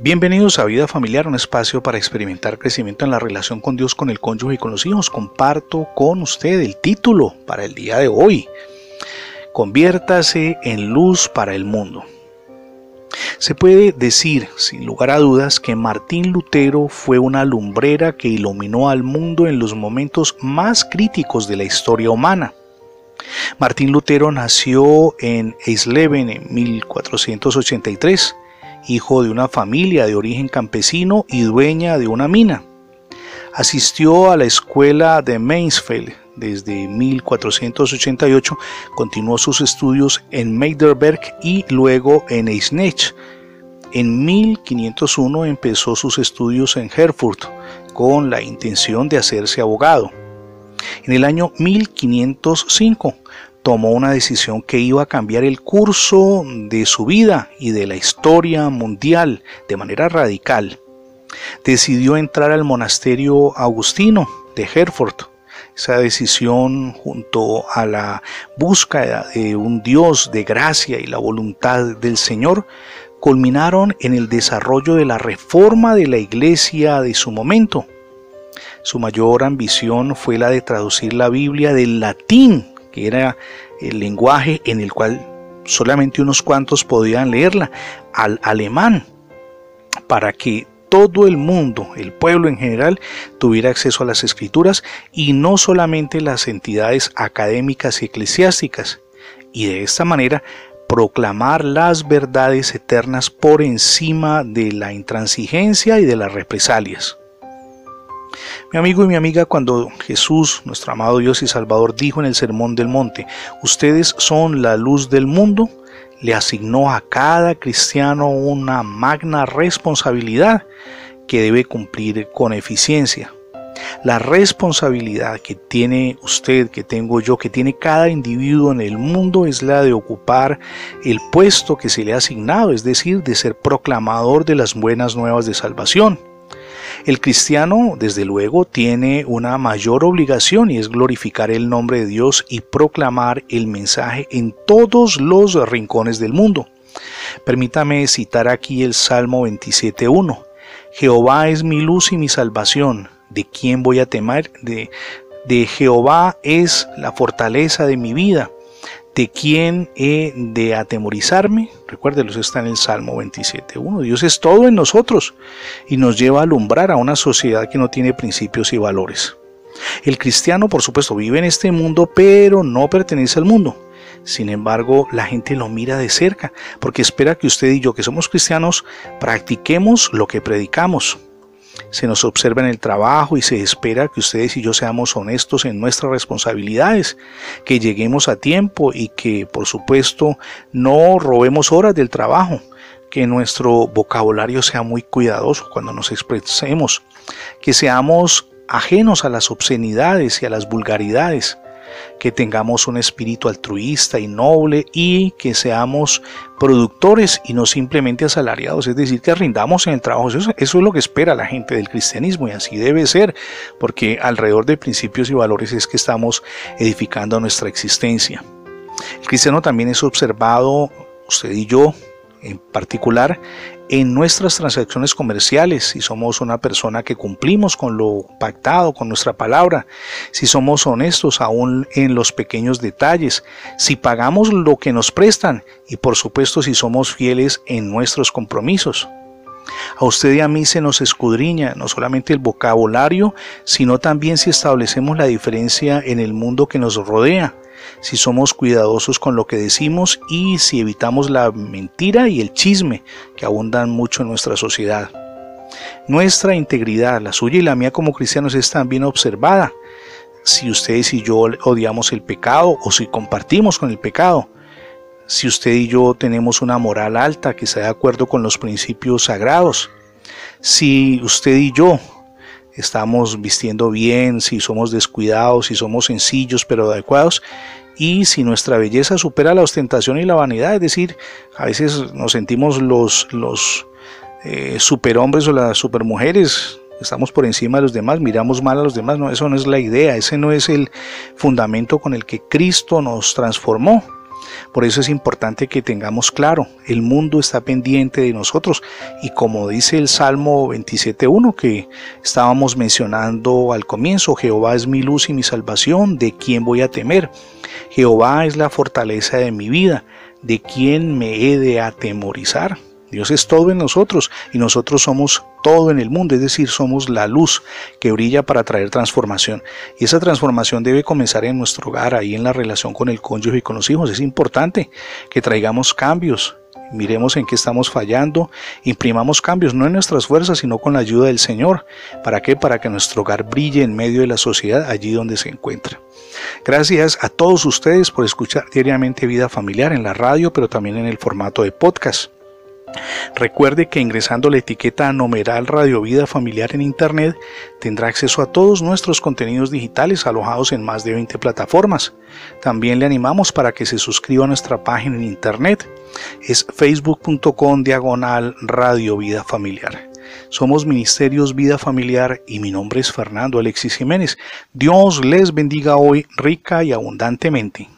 Bienvenidos a Vida Familiar, un espacio para experimentar crecimiento en la relación con Dios, con el cónyuge y con los hijos. Comparto con usted el título para el día de hoy. Conviértase en luz para el mundo. Se puede decir, sin lugar a dudas, que Martín Lutero fue una lumbrera que iluminó al mundo en los momentos más críticos de la historia humana. Martín Lutero nació en Eisleben en 1483 hijo de una familia de origen campesino y dueña de una mina. Asistió a la escuela de Mainsfeld desde 1488, continuó sus estudios en Meiderberg y luego en Eisenach. En 1501 empezó sus estudios en Herfurt con la intención de hacerse abogado. En el año 1505 tomó una decisión que iba a cambiar el curso de su vida y de la historia mundial de manera radical. Decidió entrar al monasterio agustino de Herford. Esa decisión junto a la búsqueda de un Dios de gracia y la voluntad del Señor culminaron en el desarrollo de la reforma de la iglesia de su momento. Su mayor ambición fue la de traducir la Biblia del latín que era el lenguaje en el cual solamente unos cuantos podían leerla, al alemán, para que todo el mundo, el pueblo en general, tuviera acceso a las escrituras y no solamente las entidades académicas y eclesiásticas, y de esta manera proclamar las verdades eternas por encima de la intransigencia y de las represalias. Mi amigo y mi amiga, cuando Jesús, nuestro amado Dios y Salvador, dijo en el Sermón del Monte, ustedes son la luz del mundo, le asignó a cada cristiano una magna responsabilidad que debe cumplir con eficiencia. La responsabilidad que tiene usted, que tengo yo, que tiene cada individuo en el mundo es la de ocupar el puesto que se le ha asignado, es decir, de ser proclamador de las buenas nuevas de salvación. El cristiano, desde luego, tiene una mayor obligación y es glorificar el nombre de Dios y proclamar el mensaje en todos los rincones del mundo. Permítame citar aquí el Salmo 27.1. Jehová es mi luz y mi salvación. ¿De quién voy a temer? De, de Jehová es la fortaleza de mi vida. ¿De quién he de atemorizarme? Recuérdelo, está en el Salmo 27.1. Dios es todo en nosotros y nos lleva a alumbrar a una sociedad que no tiene principios y valores. El cristiano, por supuesto, vive en este mundo, pero no pertenece al mundo. Sin embargo, la gente lo mira de cerca porque espera que usted y yo, que somos cristianos, practiquemos lo que predicamos se nos observa en el trabajo y se espera que ustedes y yo seamos honestos en nuestras responsabilidades, que lleguemos a tiempo y que por supuesto no robemos horas del trabajo, que nuestro vocabulario sea muy cuidadoso cuando nos expresemos, que seamos ajenos a las obscenidades y a las vulgaridades, que tengamos un espíritu altruista y noble y que seamos productores y no simplemente asalariados, es decir, que rindamos en el trabajo. Eso, es lo que espera la gente del cristianismo y así debe ser, porque alrededor de principios y valores es que estamos edificando nuestra existencia. El cristiano también es observado, usted y yo en particular, en nuestras transacciones comerciales, si somos una persona que cumplimos con lo pactado, con nuestra palabra, si somos honestos aún en los pequeños detalles, si pagamos lo que nos prestan y por supuesto si somos fieles en nuestros compromisos. A usted y a mí se nos escudriña no solamente el vocabulario, sino también si establecemos la diferencia en el mundo que nos rodea, si somos cuidadosos con lo que decimos y si evitamos la mentira y el chisme que abundan mucho en nuestra sociedad. Nuestra integridad, la suya y la mía como cristianos, es también observada. Si ustedes y yo odiamos el pecado o si compartimos con el pecado, si usted y yo tenemos una moral alta que está de acuerdo con los principios sagrados, si usted y yo estamos vistiendo bien, si somos descuidados, si somos sencillos pero adecuados y si nuestra belleza supera la ostentación y la vanidad, es decir, a veces nos sentimos los, eh, superhombres o las supermujeres, estamos por encima de los demás, miramos mal a los demás, no, eso no es la idea, ese no es el fundamento con el que Cristo nos transformó. Por eso es importante que tengamos claro, el mundo está pendiente de nosotros y como dice el Salmo 27.1 que estábamos mencionando al comienzo, Jehová es mi luz y mi salvación, ¿de quién voy a temer? Jehová es la fortaleza de mi vida, ¿de quién me he de atemorizar? Dios es todo en nosotros y nosotros somos todo en el mundo, es decir, somos la luz que brilla para traer transformación. Y esa transformación debe comenzar en nuestro hogar, ahí en la relación con el cónyuge y con los hijos. Es importante que traigamos cambios, miremos en qué estamos fallando, imprimamos cambios, no en nuestras fuerzas, sino con la ayuda del Señor. ¿Para qué? Para que nuestro hogar brille en medio de la sociedad, allí donde se encuentra. Gracias a todos ustedes por escuchar diariamente Vida Familiar en la radio, pero también en el formato de podcast. Recuerde que ingresando la etiqueta numeral Radio Vida Familiar en Internet tendrá acceso a todos nuestros contenidos digitales alojados en más de 20 plataformas. También le animamos para que se suscriba a nuestra página en Internet. Es facebook.com diagonal Radio Vida Familiar. Somos Ministerios Vida Familiar y mi nombre es Fernando Alexis Jiménez. Dios les bendiga hoy rica y abundantemente.